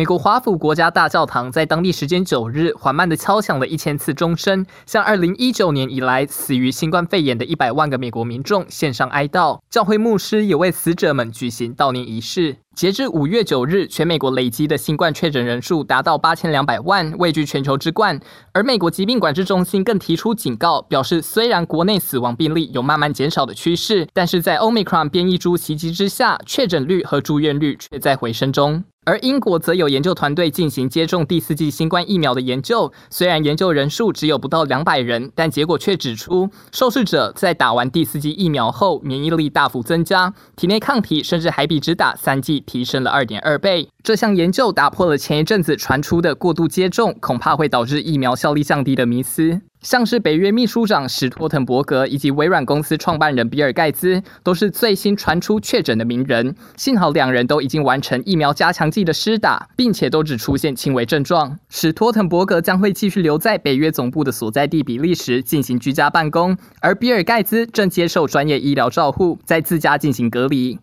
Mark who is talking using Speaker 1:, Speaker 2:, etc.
Speaker 1: 美国华府国家大教堂在当地时间九日缓慢地敲响了一千次钟声，向二零一九年以来死于新冠肺炎的一百万个美国民众献上哀悼。教会牧师也为死者们举行悼念仪式。截至五月九日，全美国累积的新冠确诊人数达到八千两百万，位居全球之冠。而美国疾病管制中心更提出警告，表示虽然国内死亡病例有慢慢减少的趋势，但是在 Omicron 变异株袭击之下，确诊率和住院率却在回升中。而英国则有研究团队进行接种第四剂新冠疫苗的研究，虽然研究人数只有不到两百人，但结果却指出，受试者在打完第四剂疫苗后，免疫力大幅增加，体内抗体甚至还比只打三剂提升了二点二倍。这项研究打破了前一阵子传出的过度接种恐怕会导致疫苗效力降低的迷思。像是北约秘书长史托滕伯格以及微软公司创办人比尔盖茨，都是最新传出确诊的名人。幸好两人都已经完成疫苗加强剂的施打，并且都只出现轻微症状。史托滕伯格将会继续留在北约总部的所在地比利时进行居家办公，而比尔盖茨正接受专业医疗照护，在自家进行隔离。